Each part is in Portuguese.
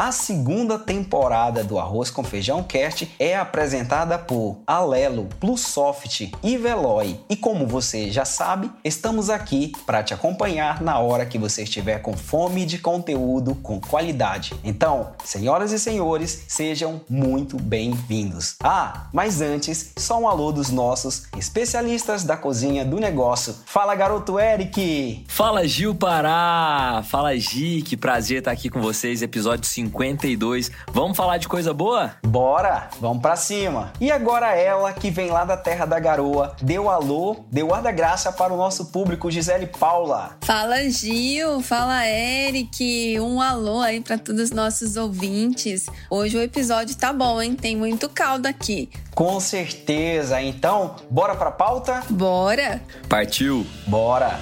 A segunda temporada do Arroz com Feijão Cast é apresentada por Alelo, Plusoft e Veloy. E como você já sabe, estamos aqui para te acompanhar na hora que você estiver com fome de conteúdo com qualidade. Então, senhoras e senhores, sejam muito bem-vindos. Ah, mas antes, só um alô dos nossos especialistas da cozinha do negócio. Fala, garoto Eric! Fala, Gil Pará! Fala, Gi, que prazer estar aqui com vocês, episódio 5 52. Vamos falar de coisa boa? Bora, vamos pra cima. E agora ela, que vem lá da terra da garoa, deu alô, deu ar da graça para o nosso público, Gisele Paula. Fala Gil, fala Eric, um alô aí para todos os nossos ouvintes. Hoje o episódio tá bom, hein? Tem muito caldo aqui. Com certeza. Então, bora pra pauta? Bora. Partiu. Bora.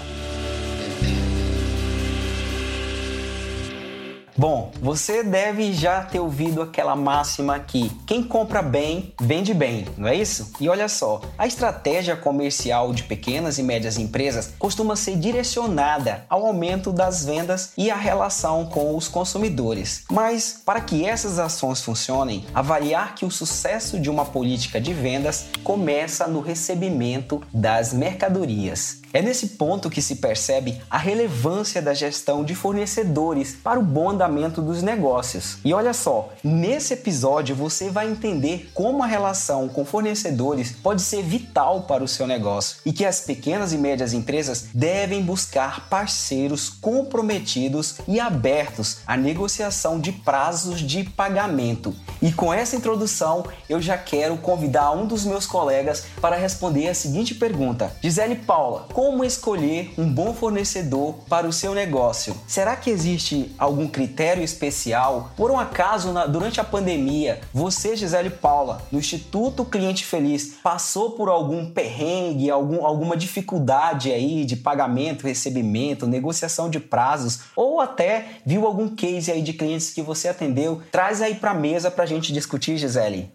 Bom, você deve já ter ouvido aquela máxima que quem compra bem, vende bem, não é isso? E olha só, a estratégia comercial de pequenas e médias empresas costuma ser direcionada ao aumento das vendas e a relação com os consumidores. Mas para que essas ações funcionem, avaliar que o sucesso de uma política de vendas começa no recebimento das mercadorias. É nesse ponto que se percebe a relevância da gestão de fornecedores para o bom andamento dos negócios. E olha só, nesse episódio você vai entender como a relação com fornecedores pode ser vital para o seu negócio e que as pequenas e médias empresas devem buscar parceiros comprometidos e abertos à negociação de prazos de pagamento. E com essa introdução, eu já quero convidar um dos meus colegas para responder a seguinte pergunta: Gisele Paula, como escolher um bom fornecedor para o seu negócio? Será que existe algum critério especial? Por um acaso, na, durante a pandemia, você, Gisele Paula, no Instituto Cliente Feliz, passou por algum perrengue, algum, alguma dificuldade aí de pagamento, recebimento, negociação de prazos, ou até viu algum case aí de clientes que você atendeu? Traz aí para a mesa para a gente discutir, Gisele.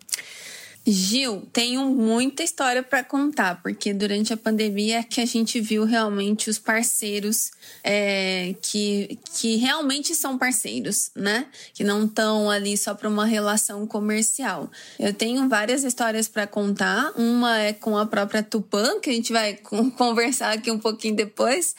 Gil, tenho muita história para contar, porque durante a pandemia é que a gente viu realmente os parceiros é, que, que realmente são parceiros, né? Que não estão ali só para uma relação comercial. Eu tenho várias histórias para contar. Uma é com a própria Tupan, que a gente vai conversar aqui um pouquinho depois.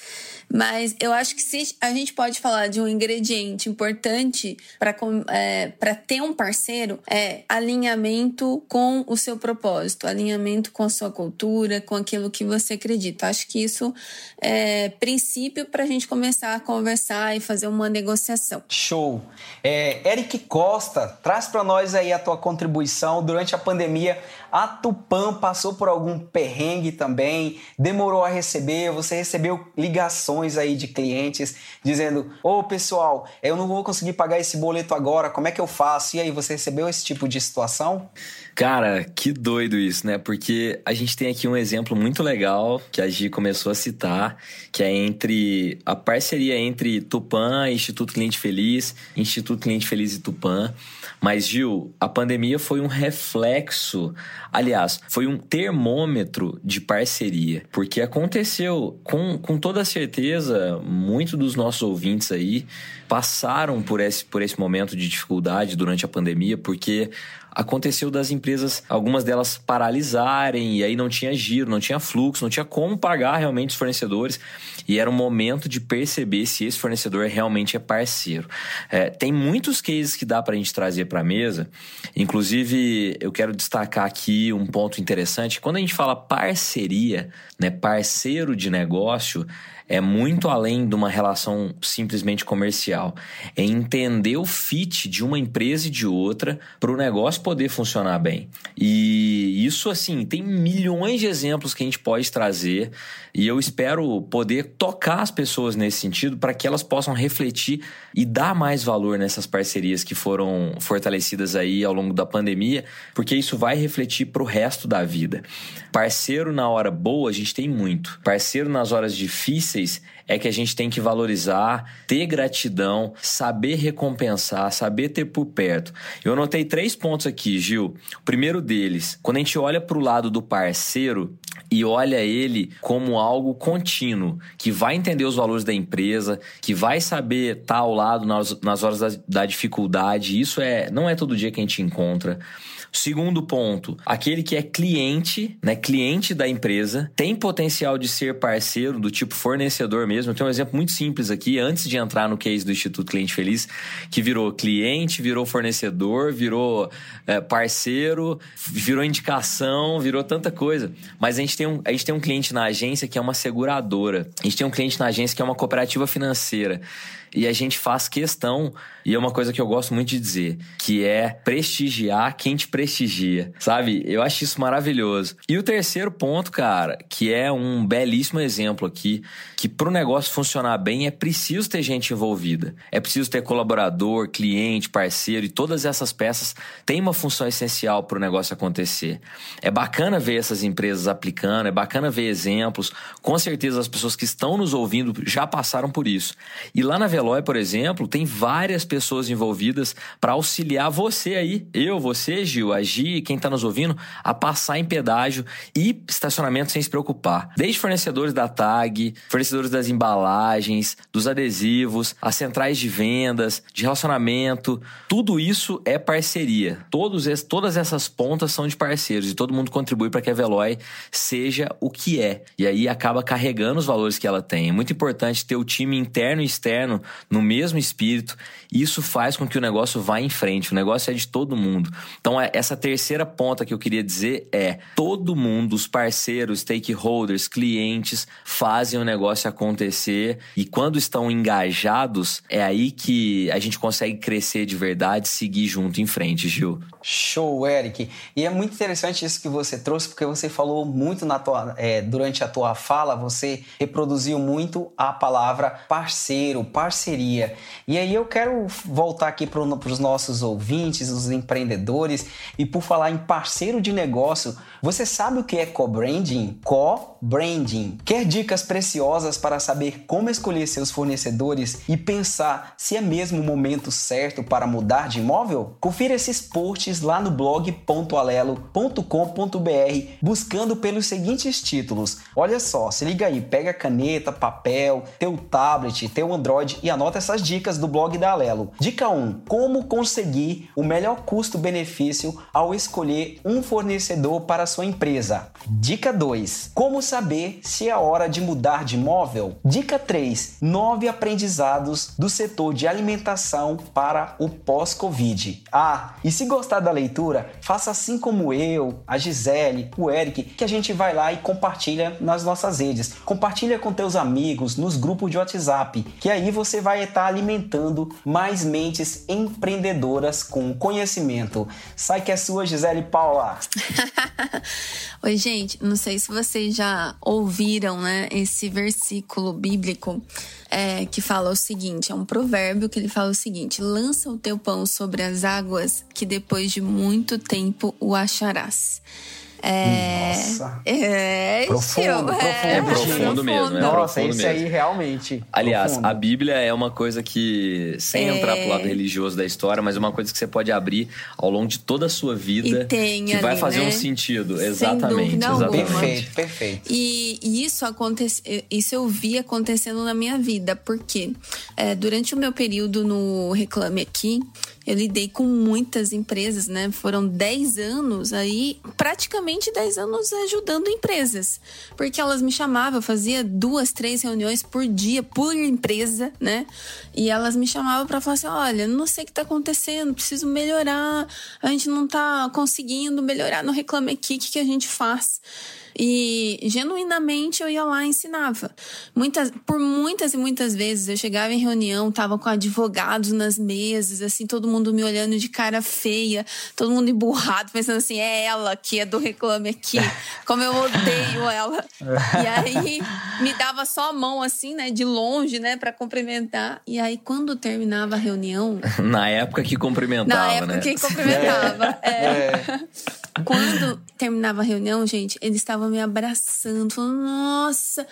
Mas eu acho que se a gente pode falar de um ingrediente importante para é, ter um parceiro, é alinhamento com o seu propósito, alinhamento com a sua cultura, com aquilo que você acredita. Acho que isso é princípio para a gente começar a conversar e fazer uma negociação. Show! É, Eric Costa, traz para nós aí a tua contribuição durante a pandemia. A Tupan passou por algum perrengue também, demorou a receber, você recebeu ligações aí de clientes dizendo: Ô oh, pessoal, eu não vou conseguir pagar esse boleto agora, como é que eu faço? E aí, você recebeu esse tipo de situação? Cara, que doido isso, né? Porque a gente tem aqui um exemplo muito legal que a Gi começou a citar, que é entre a parceria entre Tupan, Instituto Cliente Feliz, Instituto Cliente Feliz e Tupan. Mas, Gil, a pandemia foi um reflexo, aliás, foi um termômetro de parceria. Porque aconteceu, com, com toda certeza, muitos dos nossos ouvintes aí passaram por esse, por esse momento de dificuldade durante a pandemia, porque aconteceu das empresas, algumas delas paralisarem, e aí não tinha giro, não tinha fluxo, não tinha como pagar realmente os fornecedores, e era um momento de perceber se esse fornecedor realmente é parceiro. É, tem muitos cases que dá para a gente trazer para a mesa, inclusive eu quero destacar aqui um ponto interessante: quando a gente fala parceria, né, parceiro de negócio, é muito além de uma relação simplesmente comercial. É entender o fit de uma empresa e de outra para o negócio poder funcionar bem. E isso, assim, tem milhões de exemplos que a gente pode trazer e eu espero poder tocar as pessoas nesse sentido para que elas possam refletir e dar mais valor nessas parcerias que foram fortalecidas aí ao longo da pandemia, porque isso vai refletir para o resto da vida. Parceiro na hora boa, a gente tem muito. Parceiro nas horas difíceis é que a gente tem que valorizar, ter gratidão, saber recompensar, saber ter por perto. Eu anotei três pontos aqui, Gil. O primeiro deles, quando a gente olha para o lado do parceiro e olha ele como algo contínuo, que vai entender os valores da empresa, que vai saber estar tá ao lado nas, horas da, da dificuldade. Isso é não é todo dia que a gente encontra. Segundo ponto, aquele que é cliente, né, cliente da empresa, tem potencial de ser parceiro do tipo fornecedor mesmo. Tenho um exemplo muito simples aqui, antes de entrar no case do Instituto Cliente Feliz, que virou cliente, virou fornecedor, virou é, parceiro, virou indicação, virou tanta coisa. Mas a gente, tem um, a gente tem um cliente na agência que é uma seguradora. A gente tem um cliente na agência que é uma cooperativa financeira. E a gente faz questão, e é uma coisa que eu gosto muito de dizer, que é prestigiar quem te prestigia, sabe? Eu acho isso maravilhoso. E o terceiro ponto, cara, que é um belíssimo exemplo aqui, que para o negócio funcionar bem é preciso ter gente envolvida. É preciso ter colaborador, cliente, parceiro, e todas essas peças têm uma função essencial para o negócio acontecer. É bacana ver essas empresas aplicando, é bacana ver exemplos. Com certeza as pessoas que estão nos ouvindo já passaram por isso. E lá na Veloy, por exemplo, tem várias pessoas envolvidas para auxiliar você aí, eu, você, Gil, a Gi, quem está nos ouvindo, a passar em pedágio e estacionamento sem se preocupar. Desde fornecedores da tag, fornecedores das embalagens, dos adesivos, as centrais de vendas, de relacionamento, tudo isso é parceria. Todos todas essas pontas são de parceiros e todo mundo contribui para que a Veloy seja o que é. E aí acaba carregando os valores que ela tem. É muito importante ter o time interno e externo no mesmo espírito, isso faz com que o negócio vá em frente. O negócio é de todo mundo. Então, é, essa terceira ponta que eu queria dizer é: todo mundo, os parceiros, stakeholders, clientes, fazem o negócio acontecer, e quando estão engajados, é aí que a gente consegue crescer de verdade, seguir junto em frente, Gil. Show, Eric. E é muito interessante isso que você trouxe, porque você falou muito na tua, é, durante a tua fala, você reproduziu muito a palavra parceiro, parceria. E aí eu quero voltar aqui para os nossos ouvintes, os empreendedores, e por falar em parceiro de negócio, você sabe o que é co-branding? Co-branding. Quer dicas preciosas para saber como escolher seus fornecedores e pensar se é mesmo o momento certo para mudar de imóvel? Confira esses posts lá no blog .alelo.com.br buscando pelos seguintes títulos. Olha só, se liga aí, pega caneta, papel, teu tablet, teu Android e anota essas dicas do blog da Alelo. Dica 1: Como conseguir o melhor custo-benefício ao escolher um fornecedor para sua empresa. Dica 2: Como se é hora de mudar de imóvel. Dica 3: Nove aprendizados do setor de alimentação para o pós-Covid. Ah, e se gostar da leitura, faça assim como eu, a Gisele, o Eric, que a gente vai lá e compartilha nas nossas redes. Compartilha com teus amigos, nos grupos de WhatsApp, que aí você vai estar alimentando mais mentes empreendedoras com conhecimento. Sai que é sua, Gisele Paula. Oi, gente, não sei se vocês já ouviram, né, esse versículo bíblico é, que fala o seguinte: é um provérbio que ele fala o seguinte: lança o teu pão sobre as águas, que depois de muito tempo o acharás. É... Nossa. É, profundo, profundo, é, profundo mesmo. É Nossa, profundo esse mesmo. aí realmente. Aliás, profundo. a Bíblia é uma coisa que, sem É. entrar pro lado religioso da história, mas é uma coisa que você pode abrir ao longo de toda a sua vida E tem que vai ali, fazer né? um sentido. Sem exatamente. exatamente. Perfeito, perfeito. E, e isso acontece, isso eu vi acontecendo na minha vida, porque é, durante o meu período no Reclame Aqui, eu lidei com muitas empresas, né? Foram 10 anos aí, praticamente 10 anos ajudando empresas. Porque elas me chamavam, fazia duas, três reuniões por dia, por empresa, né? E elas me chamavam para falar assim: olha, não sei o que tá acontecendo, preciso melhorar, a gente não tá conseguindo melhorar no Reclame Aqui, o que, que a gente faz? E genuinamente eu ia lá e ensinava. Muitas, por muitas e muitas vezes eu chegava em reunião, tava com advogados nas mesas, assim, todo mundo me olhando de cara feia, todo mundo emburrado, pensando assim, é ela que é do Reclame Aqui, como eu odeio ela. e aí me dava só a mão, assim, né, de longe, né, para cumprimentar. E aí quando terminava a reunião. Na época que cumprimentava, Na época né? que cumprimentava. é. é. Quando terminava a reunião, gente, eles estavam me abraçando, falando: Nossa,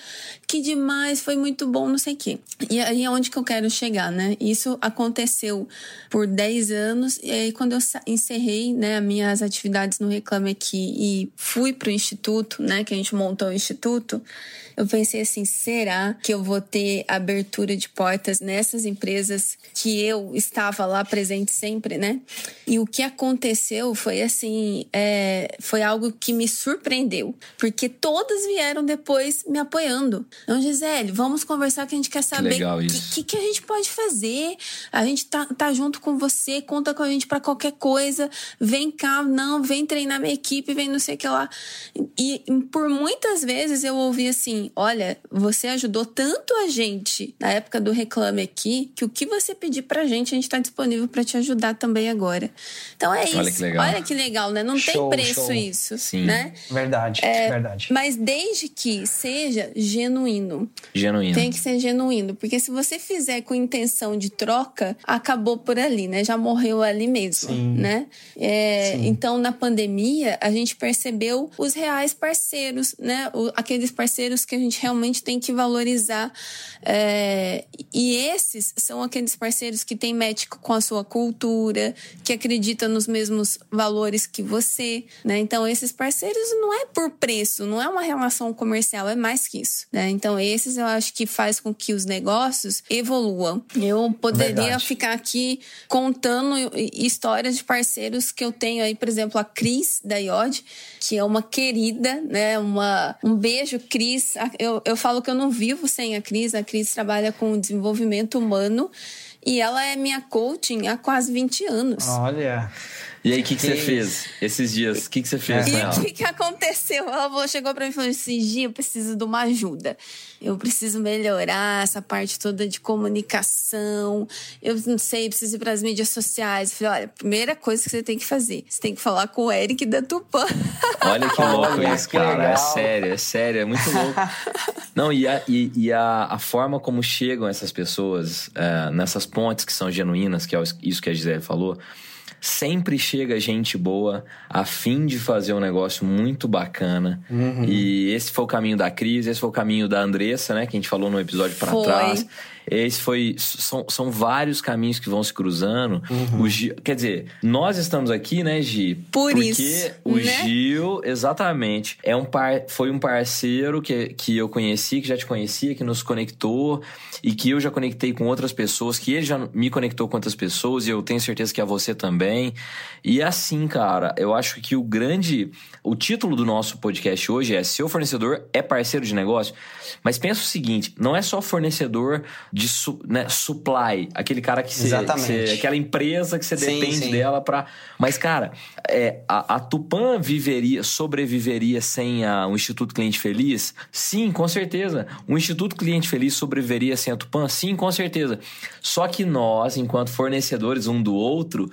que demais, foi muito bom, não sei o quê. E aí é onde que eu quero chegar, né? Isso aconteceu por 10 anos, e aí quando eu encerrei né, minhas atividades no Reclame Aqui e fui pro instituto, né, que a gente montou o instituto, eu pensei assim: será que eu vou ter abertura de portas nessas empresas que eu estava lá presente sempre, né? E o que aconteceu foi assim: é, foi algo que me surpreendeu, porque todas vieram depois me apoiando. Então, Gisele, vamos conversar que a gente quer saber o que, que, que, a gente pode fazer. A gente tá, tá junto com você, conta com a gente para qualquer coisa. Vem cá, não, vem treinar minha equipe, vem não sei o que lá. E por muitas vezes eu ouvi assim: olha, você ajudou tanto a gente na época do Reclame Aqui, que o que você pedir pra gente, a gente tá disponível para te ajudar também agora. Então é olha isso. Que legal. Olha que legal, né? Não show, tem preço show. isso, Sim. né? Verdade, é, verdade. Mas desde que seja genuíno. Genuíno. Tem que ser genuíno, porque se você fizer com intenção de troca, acabou por ali, né? Já morreu ali mesmo, Sim. né? É, Sim. Então, na pandemia, a gente percebeu os reais parceiros, né? O, aqueles parceiros que a gente realmente tem que valorizar. É, e esses são aqueles parceiros que têm médico com a sua cultura, que acreditam nos mesmos valores que você, né? Então, esses parceiros não é por preço, não é uma relação comercial, é mais que isso, né? Então, esses eu acho que faz com que os negócios evoluam. Eu poderia Verdade. ficar aqui contando histórias de parceiros que eu tenho aí, por exemplo, a Cris da IOD, que é uma querida, né? Uma, um beijo, Cris. Eu, eu falo que eu não vivo sem a Cris. A Cris trabalha com desenvolvimento humano e ela é minha coaching há quase 20 anos. Olha. E aí, o que, que, que, você fez esses dias? O que, que você fez e? E o que, que aconteceu? Ela chegou para mim e falou assim: Gia, eu preciso de uma ajuda. Eu preciso melhorar essa parte toda de comunicação. Eu não sei, preciso ir para as mídias sociais. Eu falei: olha, primeira coisa que você tem que fazer: você tem que falar com o Eric da Tupã. Olha que louco isso, cara. É sério, é sério, é muito louco. Não, e a, e, e a, a forma como chegam essas pessoas é, nessas pontes que são genuínas, que é isso que a Gisele falou sempre chega gente boa a fim de fazer um negócio muito bacana. Uhum. E esse foi o caminho da Cris, esse foi o caminho da Andressa, né? Que a gente falou no episódio para trás. Esse foi. São, são vários caminhos que vão se cruzando. Uhum. O Gil, quer dizer, nós estamos aqui, né, Gi? Por porque isso. o né? Gil, exatamente, é um par, foi um parceiro que, que eu conheci, que já te conhecia, que nos conectou e que eu já conectei com outras pessoas, que ele já me conectou com outras pessoas e eu tenho certeza que a você também. E assim, cara, eu acho que o grande. O título do nosso podcast hoje é Seu fornecedor é parceiro de negócio. Mas pensa o seguinte: não é só fornecedor de su, né, supply, aquele cara que você. aquela empresa que você depende sim. dela para. Mas, cara, é, a, a Tupan viveria, sobreviveria sem a, o Instituto Cliente Feliz? Sim, com certeza. O Instituto Cliente Feliz sobreviveria sem a Tupan? Sim, com certeza. Só que nós, enquanto fornecedores um do outro,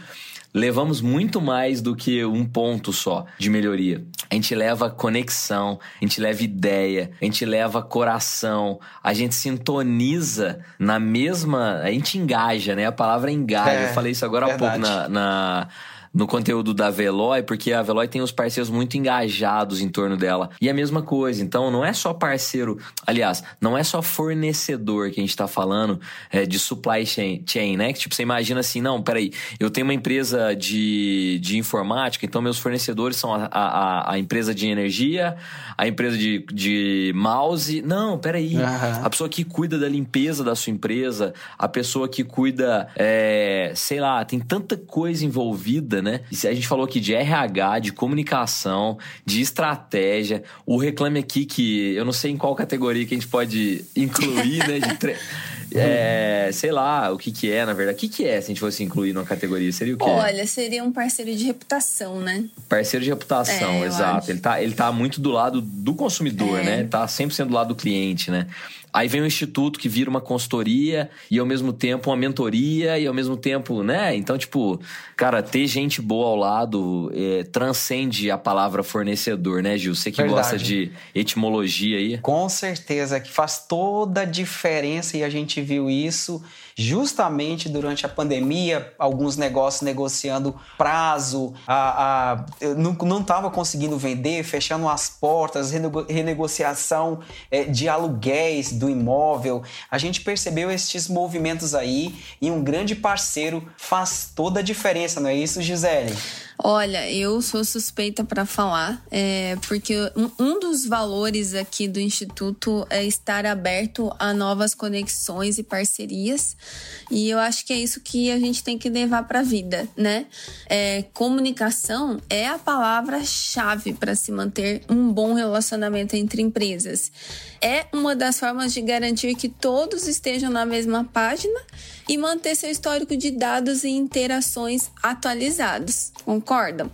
levamos muito mais do que um ponto só de melhoria. A gente leva conexão, a gente leva ideia, a gente leva coração, a gente sintoniza na mesma. A gente engaja, né? A palavra engaja. É, Eu falei isso agora verdade. há pouco na, na no conteúdo da Veloy, porque a Veloy tem os parceiros muito engajados em torno dela. E a mesma coisa, então não é só parceiro, aliás, não é só fornecedor que a gente tá falando é, de supply chain, chain, né? Que tipo, você imagina assim, não, peraí, eu tenho uma empresa de, de informática, então meus fornecedores são a, a, a empresa de energia, a empresa de, de mouse. Não, peraí. Uhum. A pessoa que cuida da limpeza da sua empresa, a pessoa que cuida, é, sei lá, tem tanta coisa envolvida né? E a gente falou aqui de RH, de comunicação, de estratégia. O Reclame Aqui, que eu não sei em qual categoria que a gente pode incluir, né? De tre é, sei lá, o que que é, na verdade. O que que é, se a gente fosse incluir numa categoria? Seria o quê? Olha, seria um parceiro de reputação, né? Parceiro de reputação, É, exato. acho. Ele tá, ele tá muito do lado do consumidor, É. né? Ele tá 100% do lado do cliente, né? Aí vem o instituto que vira uma consultoria e ao mesmo tempo uma mentoria e ao mesmo tempo, né? Então, tipo, cara, ter gente boa ao lado é, transcende a palavra fornecedor, né, Gil? Você que Verdade. gosta de etimologia aí. Com certeza que faz toda a diferença e a gente viu isso justamente durante a pandemia, alguns negócios negociando prazo, a, a, não estava conseguindo vender, fechando as portas, renego- renegociação eh, de aluguéis do imóvel. A gente percebeu estes movimentos aí e um grande parceiro faz toda a diferença, não é isso, Gisele? Olha, eu sou suspeita para falar, é, porque um, dos valores aqui do Instituto é estar aberto a novas conexões e parcerias, e eu acho que é isso que a gente tem que levar para a vida, né? É, comunicação é a palavra-chave para se manter um bom relacionamento entre empresas. É uma das formas de garantir que todos estejam na mesma página e manter seu histórico de dados e interações atualizados. Concordam?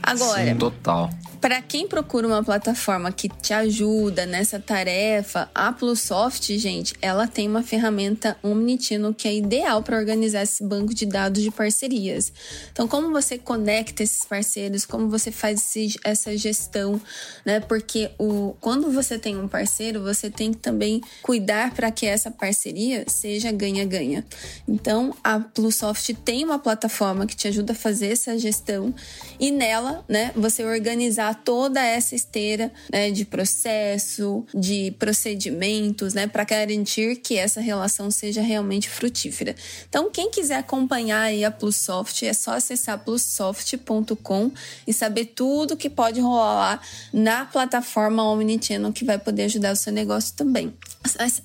Agora, Sim, total. Para quem procura uma plataforma que te ajuda nessa tarefa, a Plusoft, gente, ela tem uma ferramenta Omnitino que é ideal para organizar esse banco de dados de parcerias. Então, como você conecta esses parceiros, como você faz esse- essa gestão, né? Porque o, quando você tem um parceiro, você tem que também cuidar para que essa parceria seja ganha-ganha. Então, a Plusoft tem uma plataforma que te ajuda a fazer essa gestão e nela, né, você organizar toda essa esteira né, de processo, de procedimentos, né, para garantir que essa relação seja realmente frutífera. Então, quem quiser acompanhar aí a Plusoft, é só acessar plussoft.com e saber tudo que pode rolar na plataforma Omnichannel que vai poder ajudar o seu negócio também.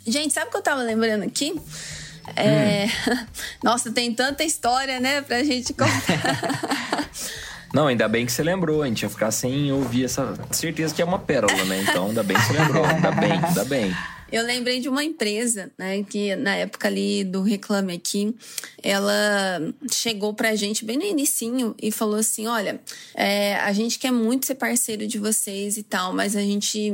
Gente, sabe o que eu tava lembrando aqui? É... Nossa, tem tanta história, né, pra gente contar. Não, ainda bem que você lembrou. A gente ia ficar sem ouvir essa. Certeza que é uma pérola, né? Então, ainda bem que você lembrou. Ainda bem, ainda bem. Eu lembrei de uma empresa, né, que na época ali do Reclame Aqui, ela chegou pra gente bem no inicinho e falou assim, olha, é, a gente quer muito ser parceiro de vocês e tal, mas a gente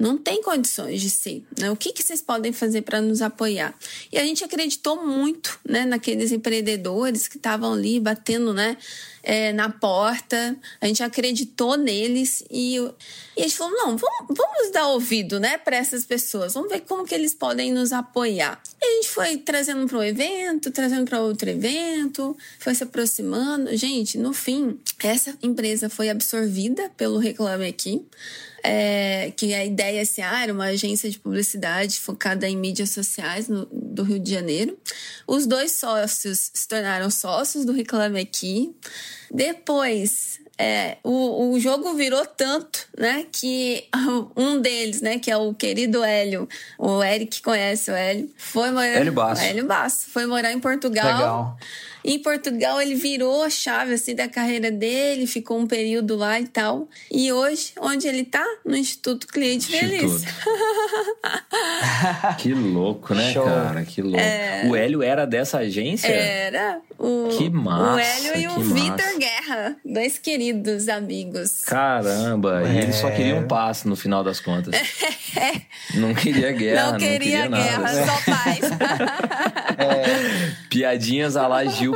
não tem condições de ser, né? O que, que vocês podem fazer para nos apoiar? E a gente acreditou muito, né, naqueles empreendedores que estavam ali batendo, né, é, na porta, a gente acreditou neles e, e a gente falou, não, vamos, vamos dar ouvido, né, para essas pessoas, vamos ver como que eles podem nos apoiar. E a gente foi trazendo para um evento, trazendo para outro evento, foi se aproximando. Gente, no fim, essa empresa foi absorvida pelo Reclame Aqui, é, que a ideia assim, ah, era uma agência de publicidade focada em mídias sociais no, do Rio de Janeiro. Os dois sócios se tornaram sócios do Reclame Aqui. Depois, é, o, o jogo virou tanto, né, que um deles, né, que é o querido Hélio, o Eric conhece o Hélio, foi morar... Hélio Basso. Hélio Basso. Foi morar em Portugal. Legal. Em Portugal ele virou a chave assim da carreira dele, ficou um período lá e tal. E hoje, onde ele tá? No Instituto Cliente Feliz. Que louco, né, Show. cara? Que louco. O Hélio era dessa agência? Era o, Que massa, o Hélio e o Vitor. Guerra, dois queridos amigos. Caramba, e ele só É. queria um passe no final das contas. Não queria guerra, não queria nada. guerra, só paz. Piadinhas a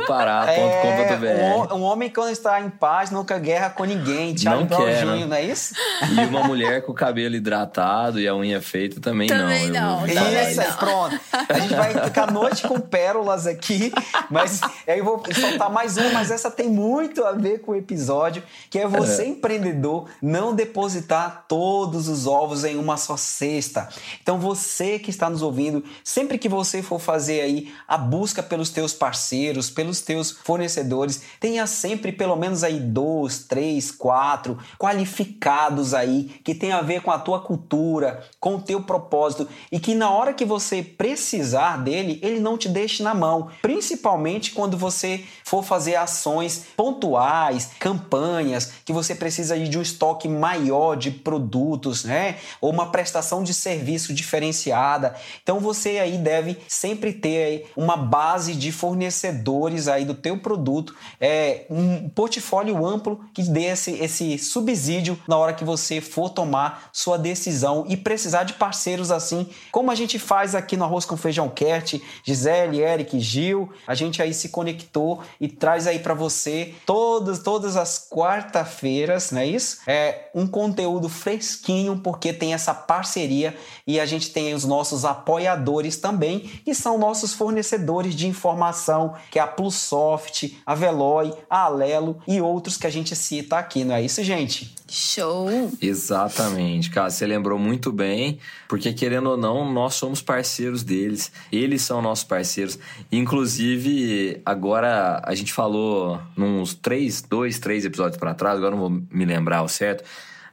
lá É, um, um homem quando está em paz nunca guerra com ninguém. Thiago Não quer, não é isso? E uma mulher com o cabelo hidratado e a unha feita também, Também não. eu não, Isso, aí, não. pronto. A gente vai ficar a noite com pérolas aqui, mas aí eu vou soltar mais uma, mas essa tem muito a ver com o episódio, que é você, empreendedor, não depositar todos os ovos em uma só cesta. Então você que está nos ouvindo, sempre que você for fazer aí a busca pelos teus parceiros, pelos pelos teus fornecedores. Tenha sempre pelo menos aí dois, três, quatro qualificados aí que tem a ver com a tua cultura, com o teu propósito e que na hora que você precisar dele, ele não te deixe na mão. Principalmente quando você for fazer ações pontuais, campanhas, que você precisa de um estoque maior de produtos, né? Ou uma prestação de serviço diferenciada. Então você aí deve sempre ter uma base de fornecedores aí do teu produto, é um portfólio amplo que dê esse, esse subsídio na hora que você for tomar sua decisão e precisar de parceiros assim, como a gente faz aqui no Arroz com Feijão Cat, Gisele, Eric, Gil, a gente aí se conectou e traz aí para você todas todas as quarta-feiras, não é isso? É um conteúdo fresquinho porque tem essa parceria e a gente tem os nossos apoiadores também, que são nossos fornecedores de informação, que é a Plusoft, a Veloy, a Alelo e outros que a gente cita aqui, não é isso, gente? Show! Exatamente, cara, você lembrou muito bem, porque querendo ou não, nós somos parceiros deles, eles são nossos parceiros. Inclusive, agora a gente falou nos três, dois, três episódios para trás, agora não vou me lembrar o certo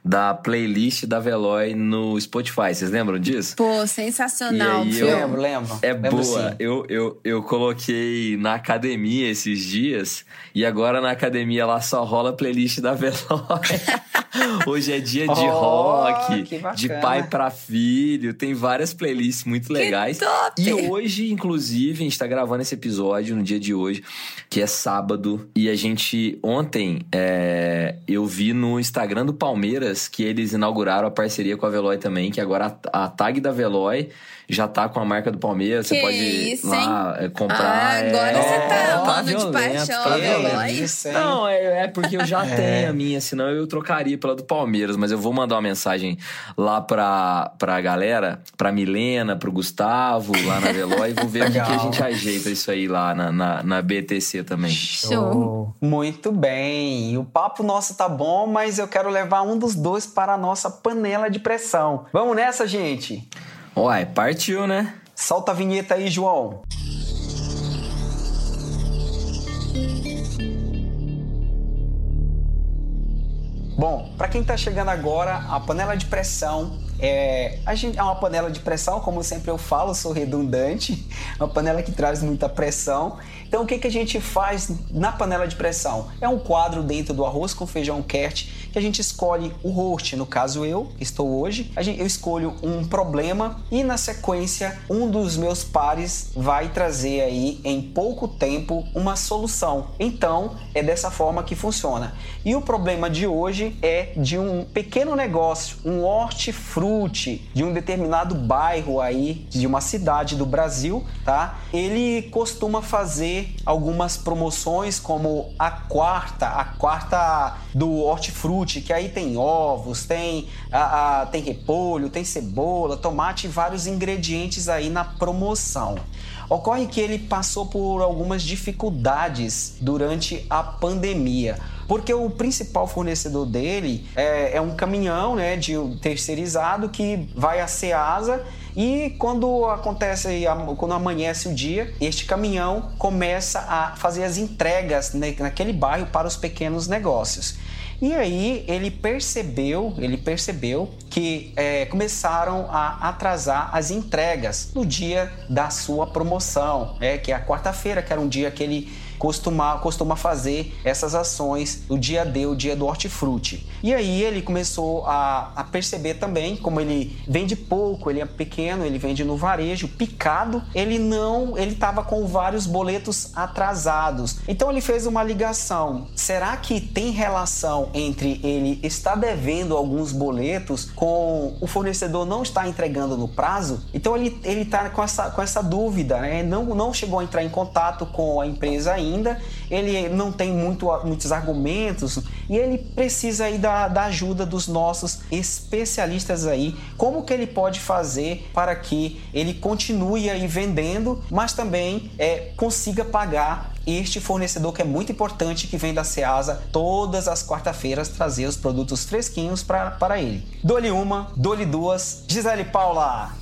da playlist da Veloy no Spotify. Vocês lembram disso? Pô, sensacional. E eu, lembro, lembro. É lembro boa. Eu, eu, eu coloquei na academia esses dias e agora na academia lá só rola playlist da Veloy. Hoje é dia de oh, rock, de pai para filho, tem várias playlists muito legais. E hoje, inclusive, a gente tá gravando esse episódio no dia de hoje, que é sábado, e a gente ontem é, eu vi no Instagram do Palmeiras que eles inauguraram a parceria com a Veloy também, que agora a, a tag da Veloy já tá com a marca do Palmeiras, que você pode isso, lá é, comprar. Ah, agora é, você tá é, amando de paixão tá a Veloy. Não, é, é, porque eu já é. tenho a minha, senão eu trocaria pela do Palmeiras, mas eu vou mandar uma mensagem lá pra, pra galera, pra Milena, pro Gustavo, lá na Veloy, e vou ver o que, que, a gente ajeita isso aí lá na, na, na BTC também. Show! Muito bem! O papo nosso tá bom, mas eu quero levar um dos dois para a nossa panela de pressão. Vamos nessa, gente? Uai, partiu, né? Solta a vinheta aí, João. Bom, para quem está chegando agora, a panela de pressão é, a gente, é uma panela de pressão, como sempre eu falo, sou redundante, uma panela que traz muita pressão. Então, o que, que a gente faz na panela de pressão? É um quadro dentro do arroz com feijão Kert que a gente escolhe o host, no caso eu, que estou hoje, eu escolho um problema e na sequência um dos meus pares vai trazer aí em pouco tempo uma solução. Então, é dessa forma que funciona. E o problema de hoje é de um pequeno negócio, um hortifruti de um determinado bairro aí de uma cidade do Brasil, tá? Ele costuma fazer algumas promoções como a quarta, a quarta do hortifruti que aí tem ovos, tem, a, a, tem repolho, tem cebola, tomate e vários ingredientes aí na promoção. Ocorre que ele passou por algumas dificuldades durante a pandemia porque o principal fornecedor dele é, é, um caminhão né, de terceirizado que vai a Ceasa e quando acontece, quando amanhece o dia, este caminhão começa a fazer as entregas naquele bairro para os pequenos negócios. E aí ele percebeu, ele percebeu que é, começaram a atrasar as entregas no dia da sua promoção, é que é a quarta-feira, que era um dia que ele costuma, costuma fazer essas ações o dia D, o dia do hortifruti. E aí ele começou a, a perceber também, como ele vende pouco, ele é pequeno, ele vende no varejo, picado, ele não, ele estava com vários boletos atrasados. Então ele fez uma ligação. Será que tem relação entre ele estar devendo alguns boletos com o fornecedor não estar entregando no prazo? Então ele ele está com essa, com essa dúvida, né? Não, não chegou a entrar em contato com a empresa ainda ainda, ele não tem muito, muitos argumentos e ele precisa aí da, da ajuda dos nossos especialistas aí. Como que ele pode fazer para que ele continue aí vendendo, mas também é, consiga pagar este fornecedor que é muito importante que vem da Ceasa todas as quarta-feiras trazer os produtos fresquinhos pra, para ele. Dole uma, dole duas. Gisele Paula.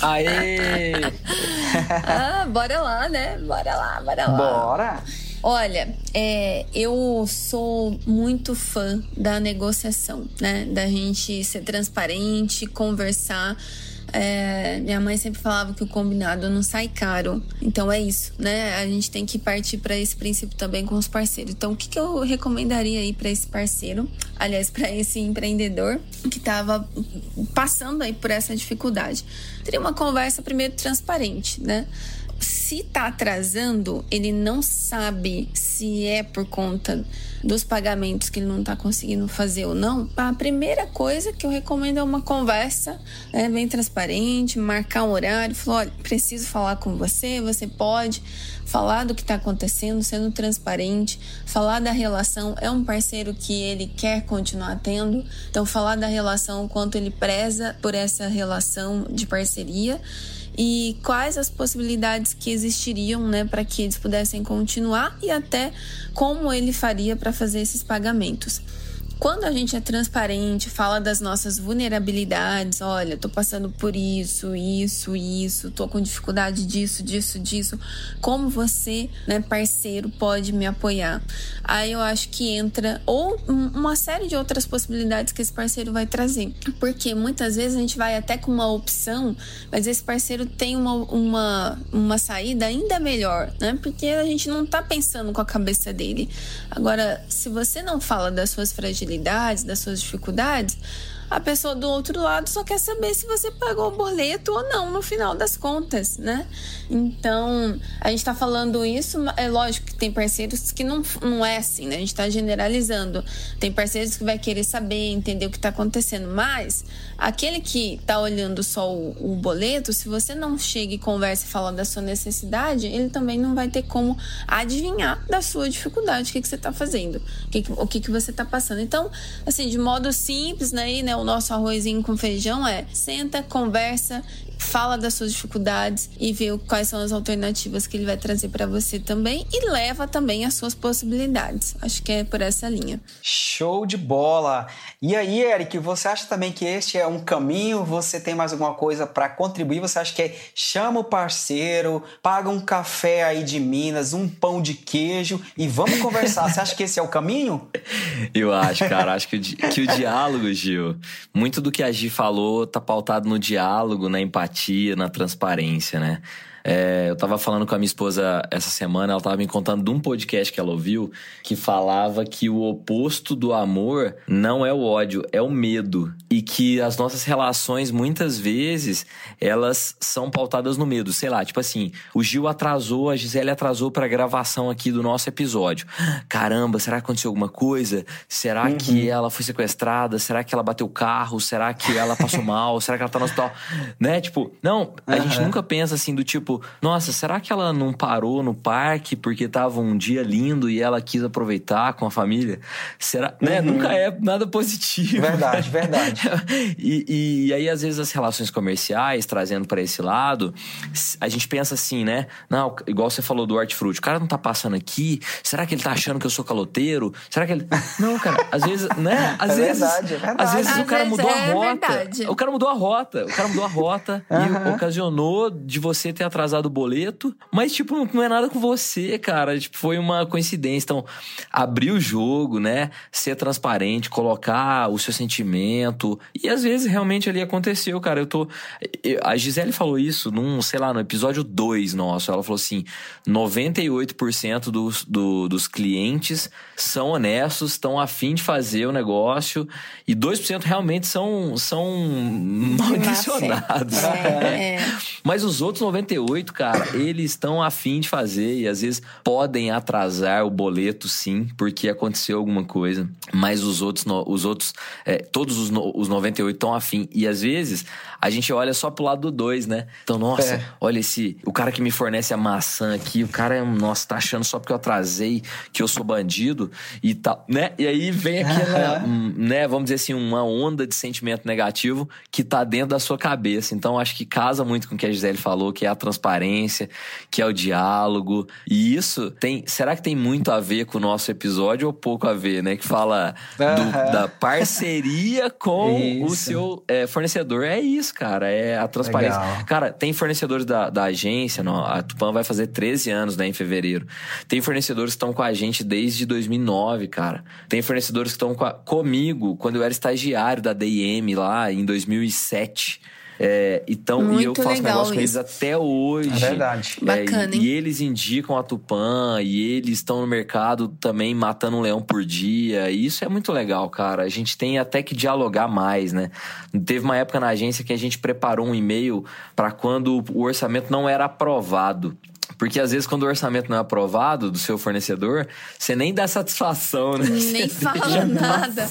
Aê! ah, bora lá, né? Bora lá, bora lá. Bora! Olha, é, eu sou muito fã da negociação, né? Da gente ser transparente, conversar. É, minha mãe sempre falava que o combinado não sai caro. Então é isso, né? A gente tem que partir para esse princípio também com os parceiros. Então, o que, que eu recomendaria aí para esse parceiro, aliás, para esse empreendedor que estava passando aí por essa dificuldade? Teria uma conversa primeiro transparente, né? Se tá atrasando, ele não sabe se é por conta dos pagamentos que ele não tá conseguindo fazer ou não. A primeira coisa que eu recomendo é uma conversa né, bem transparente, marcar um horário, falar, olha, preciso falar com você, você pode falar do que está acontecendo, sendo transparente, falar da relação, é um parceiro que ele quer continuar tendo, então falar da relação, quanto ele preza por essa relação de parceria e quais as possibilidades que existiriam, né, para que eles pudessem continuar e até como ele faria para fazer esses pagamentos. Quando a gente é transparente, fala das nossas vulnerabilidades, olha, tô passando por isso, isso, isso, tô com dificuldade disso, disso, disso, como você, né, parceiro, pode me apoiar? Aí eu acho que entra ou uma série de outras possibilidades que esse parceiro vai trazer. Porque muitas vezes a gente vai até com uma opção, mas esse parceiro tem uma, uma, uma saída ainda melhor, né? Porque a gente não tá pensando com a cabeça dele. Agora, se você não fala das suas fragilidades, das suas dificuldades, a pessoa do outro lado só quer saber se você pagou o boleto ou não no final das contas, né? Então, a gente tá falando isso, é lógico que tem parceiros que não, não é assim, né? A gente tá generalizando. Tem parceiros que vai querer saber, entender o que tá acontecendo, mas aquele que tá olhando só o, o boleto, se você não chega e conversa e fala da sua necessidade, ele também não vai ter como adivinhar da sua dificuldade, o que, que você tá fazendo, o que, que, você tá passando. Então, assim, de modo simples, né? E, né o nosso arrozinho com feijão é senta, conversa fala das suas dificuldades e vê quais são as alternativas que ele vai trazer para você também e leva também as suas possibilidades. Acho que é por essa linha. Show de bola! E aí, Eric, você acha também que este é um caminho? Você tem mais alguma coisa para contribuir? Você acha que é chama o parceiro, paga um café aí de Minas, um pão de queijo e vamos conversar? você acha que esse é o caminho? Eu acho, cara. Acho que o, que o diálogo, Gil, muito do que a Gi falou tá pautado no diálogo, na empatia na transparência, né? É, eu tava falando com a minha esposa essa semana, ela tava me contando de um podcast que ela ouviu que falava que o oposto do amor não é o ódio, é o medo. E que as nossas relações, muitas vezes, elas são pautadas no medo. Sei lá, tipo assim, o Gil atrasou, a Gisele atrasou pra gravação aqui do nosso episódio. Caramba, será que aconteceu alguma coisa? Será uhum. que ela foi sequestrada? Será que ela bateu o carro? Será que ela passou mal? será que ela tá no hospital? Né? Tipo, não, a uhum. gente nunca pensa assim do tipo, tipo, nossa, será que ela não parou no parque porque tava um dia lindo e ela quis aproveitar com a família? Será? Né? Uhum. Nunca é nada positivo. Verdade, verdade. e, e aí, às vezes, as relações comerciais, trazendo para esse lado, a gente pensa assim, né? Não, igual você falou do hortifruti, o cara não tá passando aqui, será que ele tá achando que eu sou caloteiro? Será que ele. Não, cara, às vezes, né? Às é vezes. Verdade, é verdade. Às vezes às o cara vezes mudou é a rota. Verdade. O cara mudou a rota. O cara mudou a rota uhum. e ocasionou de você ter atrasado atrasado o boleto, mas, tipo, não, não é nada com você, cara. Tipo, foi uma coincidência. Então, abrir o jogo, né? Ser transparente, colocar o seu sentimento. E às vezes realmente ali aconteceu, cara. Eu tô. A Gisele falou isso num, sei lá, no episódio 2 nosso. Ela falou assim: 98% dos, do, dos clientes são honestos, estão afim de fazer o negócio, e 2% realmente são, são mal intencionados. É, é. Mas os outros 98 2018, cara, eles estão afim de fazer e às vezes podem atrasar o boleto, sim, porque aconteceu alguma coisa. Mas os outros, os outros é, todos os, os 98 estão afim. E às vezes a gente olha só pro lado do 2, né? Então, nossa, é. olha esse. O cara que me fornece a maçã aqui, o cara, nossa, tá achando só porque eu atrasei que eu sou bandido e tal, né? E aí vem aquela, né, vamos dizer assim, uma onda de sentimento negativo que tá dentro da sua cabeça. Então, acho que casa muito com o que a Gisele falou, que é a transparência transparência, que é o diálogo. E isso tem. Será que tem muito a ver com o nosso episódio ou pouco a ver, né? Que fala do, da parceria com isso. o seu é, fornecedor. É isso, cara. É a transparência. Legal. Cara, tem fornecedores da, da agência, não, a Tupan vai fazer 13 anos, né, em fevereiro. Tem fornecedores que estão com a gente desde 2009, cara. Tem fornecedores que estão comigo quando eu era estagiário da DM lá em 2007. É, então, e eu faço negócio isso. com eles até hoje. É verdade. É, Bacana, e, e, eles indicam a Tupã, e eles estão no mercado também matando um leão por dia. E isso é muito legal, cara. A gente tem até que dialogar mais, né? Teve uma época na agência que a gente preparou um e-mail para quando o orçamento não era aprovado. Porque às vezes, quando o orçamento não é aprovado do seu fornecedor, você nem dá satisfação, né? Nem você fala nada.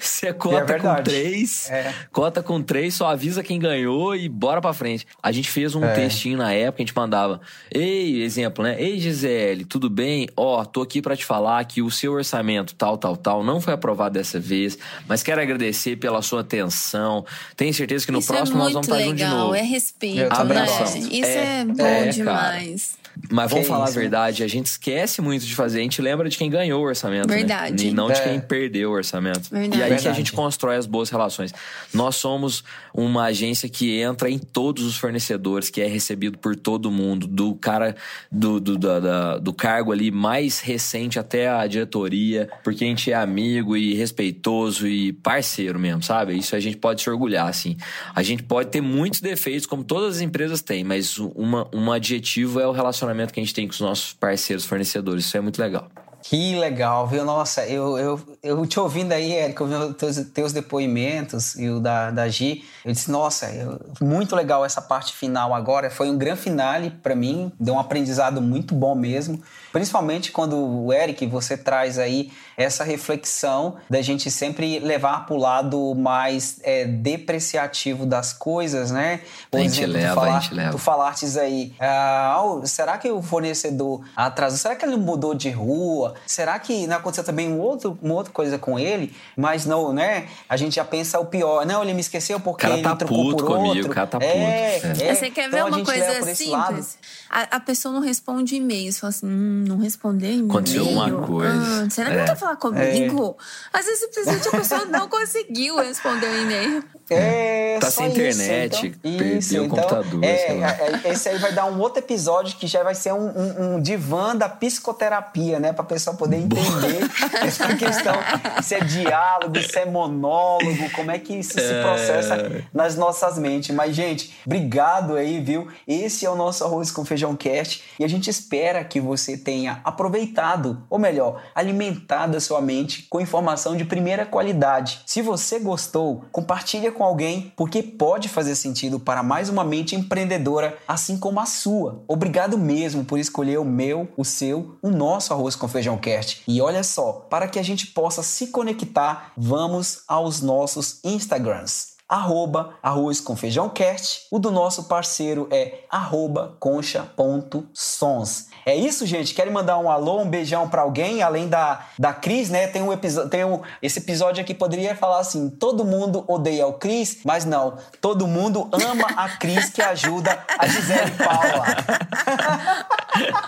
Você cota é com três, é. cota com três, só avisa quem ganhou e bora pra frente. A gente fez um é. textinho na época, a gente mandava: Ei, exemplo, né? Ei, Gisele, tudo bem? Ó, oh, tô aqui para te falar que o seu orçamento tal, tal, tal não foi aprovado dessa vez, mas quero agradecer pela sua atenção. Tenho certeza que no Isso é próximo nós vamos legal, estar junto de novo. É respeito, Abração. né? Isso é, é bom é, demais. Cara. Mas vamos falar isso, a verdade, a gente esquece muito de fazer. A gente lembra de quem ganhou o orçamento. Né? Verdade. Né? E não é. de quem perdeu o orçamento. Verdade. E aí verdade. que a gente constrói as boas relações. Nós somos uma agência que entra em todos os fornecedores, que é recebido por todo mundo, do cara do, do, do, do, do cargo ali mais recente até a diretoria, porque a gente é amigo e respeitoso e parceiro mesmo, sabe? Isso a gente pode se orgulhar, assim. A gente pode ter muitos defeitos, como todas as empresas têm, mas uma, um adjetivo é o relacionamento relacionamento que a gente tem com os nossos parceiros, fornecedores. Isso é muito legal. Que legal, viu? Nossa, eu, eu, eu te ouvindo aí, Érico, teus, teus depoimentos e o da, da Gi, eu disse, nossa, eu, muito legal essa parte final agora. Foi um grande finale para mim, deu um aprendizado muito bom mesmo. Principalmente quando o Eric, você traz aí essa reflexão da gente sempre levar para o lado mais é, depreciativo das coisas, né? Por a exemplo, leva, tu, falar, leva. tu falaste aí, ah, será que o fornecedor atrasou? Será que ele mudou de rua? Será que não aconteceu também um outro, uma outra coisa com ele? Mas não, né? A gente já pensa o pior. Não, ele me esqueceu porque ele tá trocou por comigo, outro. O cara tá é, puto. É. É. Você quer ver então, uma coisa simples? A, a, pessoa não responde e-mails. Fala assim, hum, não respondeu e-mail. Aconteceu alguma coisa. Ah, será que é. não tá falando comigo? É. Às vezes, simplesmente, a pessoa não conseguiu responder o e-mail. É, tá sem internet, isso, então, perdeu isso, o então, computador. É, é, esse aí vai dar um outro episódio que já vai ser um, um, um divã da psicoterapia, né? Pra pessoa poder entender essa questão. Se é diálogo, se é monólogo, como é que isso é... se processa nas nossas mentes. Mas, gente, obrigado aí, viu? Esse é o nosso Arroz com Feijão Cast e a gente espera que você tenha aproveitado, ou melhor, alimentado a sua mente com informação de primeira qualidade. Se você gostou, compartilha com alguém, porque pode fazer sentido para mais uma mente empreendedora, assim como a sua. Obrigado mesmo por escolher o meu, o seu, o nosso Arroz com Feijão Cast. E olha só, para que a gente possa se conectar, vamos aos nossos Instagrams arroba arroz com feijão cast. O do nosso parceiro é arroba concha.sons. É isso, gente. Querem mandar um alô, um beijão para alguém, além da, da Cris, né? Tem um episódio, tem um, esse episódio aqui poderia falar assim: todo mundo odeia o Cris, mas não, todo mundo ama a Cris que ajuda a Gisele Paula.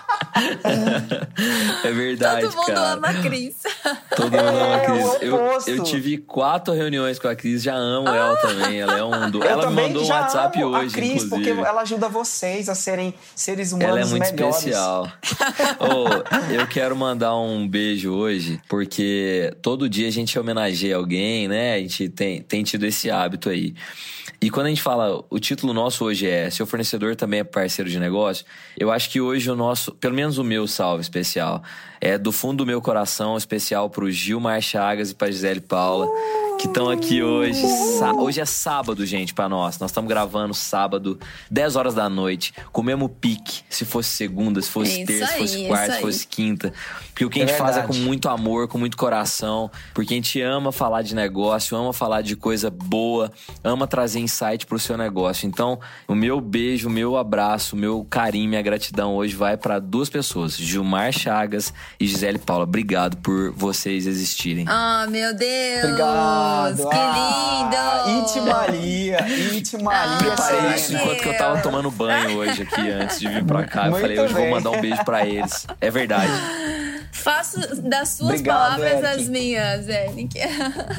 é verdade, Todo mundo cara. ama a Cris. Todo mundo ama a é, Cris. Eu, eu, tive quatro reuniões com a Cris, já amo ah. ela também. Ela é um do... Ela me mandou um WhatsApp hoje, a Cris, inclusive. porque ela ajuda vocês a serem seres humanos Ela é muito melhores. especial. oh, eu quero mandar um beijo hoje, porque todo dia a gente homenageia alguém, né? A gente tem, tem tido esse hábito aí. E quando a gente fala, o título nosso hoje é Seu fornecedor também é parceiro de negócio, eu acho que hoje o nosso, pelo menos o meu salve especial, é do fundo do meu coração especial pro Gilmar Chagas e pra Gisele Paula, que estão aqui hoje. Hoje é sábado, gente, para nós. Nós estamos gravando sábado, 10 horas da noite, com o mesmo pique, se fosse segunda, se fosse terça, se fosse quarta, se fosse quinta. Porque o que a gente é faz é com muito amor, com muito coração, porque a gente ama falar de negócio, ama falar de coisa boa, ama trazer insight pro seu negócio. Então, o meu beijo, o meu abraço, o meu carinho, minha gratidão hoje vai para duas pessoas, Gilmar Chagas e Gisele Paula. Obrigado por vocês existirem. Ah, oh, meu Deus! Obrigado! Obrigado. Que Ah, lindo! It Maria, It Maria. Preparei isso enquanto que eu tava tomando banho hoje aqui, antes de vir pra cá. Eu Muito falei, hoje eu vou mandar um beijo pra eles. É verdade. Faço das suas Obrigado, palavras Eric. as minhas, Eric.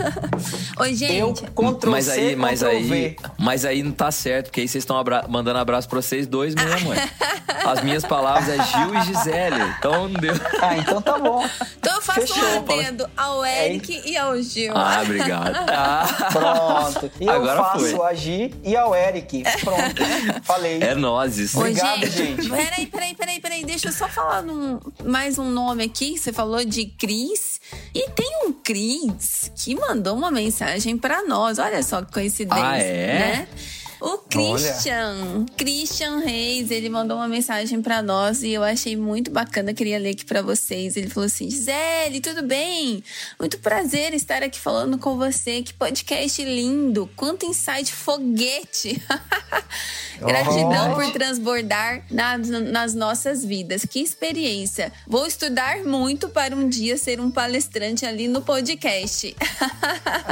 Oi, gente. Eu Ctrl Mas C, aí, mas Ctrl aí, mas aí não tá certo, porque aí vocês estão abra- mandando abraço pra vocês dois mesmo, ué. As minhas palavras é Gil e Gisele. Então não deu. Ah, então tá bom. Então eu faço Fechou, um adendo ao Eric e ao Gil. Ah, obrigado. Ah, Pronto. E Agora eu faço foi. a Gi e ao Eric. Pronto. Falei. é nozes. Oi, Obrigado, gente. Peraí, peraí, peraí, peraí. Deixa eu só falar num- mais um nome aqui. Você falou de Cris. E tem um Cris que mandou uma mensagem pra nós. Olha só que coincidência, Ah, é? né? O Christian, Christian Reis, ele mandou uma mensagem pra nós e eu achei muito bacana, queria ler aqui pra vocês. Ele falou assim: Gisele, tudo bem? Muito prazer estar aqui falando com você. Que podcast lindo! Quanto insight foguete! Gratidão por transbordar nas, nas nossas vidas. Que experiência! Vou estudar muito para um dia ser um palestrante ali no podcast.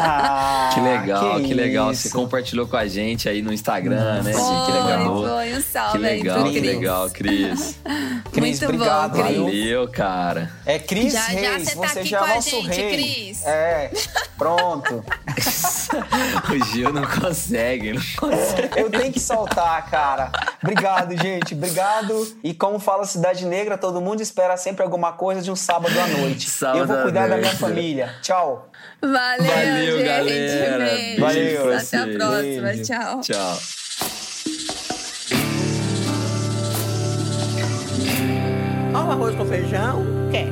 Ah, Que legal, que, legal. isso. Você compartilhou com a gente aí no Instagram, né? Foi, que legal. foi. Um salve Que aí legal, pro que Cris. legal, Cris. Cris, Muito obrigado. bom, Cris. Valeu, cara. É Cris Já, já Reis, você tá você aqui já com é a nosso gente, rei. Cris. É, pronto. O Gil não consegue, não consegue. Eu tenho que soltar, cara. Obrigado, gente. Obrigado. E como fala Cidade Negra, todo mundo espera sempre alguma coisa de um sábado à noite. Sábado eu vou cuidar da minha família. Tchau. Valeu, Valeu, gente. galera. Beijo. Valeu. Até a Vocês. próxima. Beijo. Tchau. Tchau. Ao arroz com feijão, quer.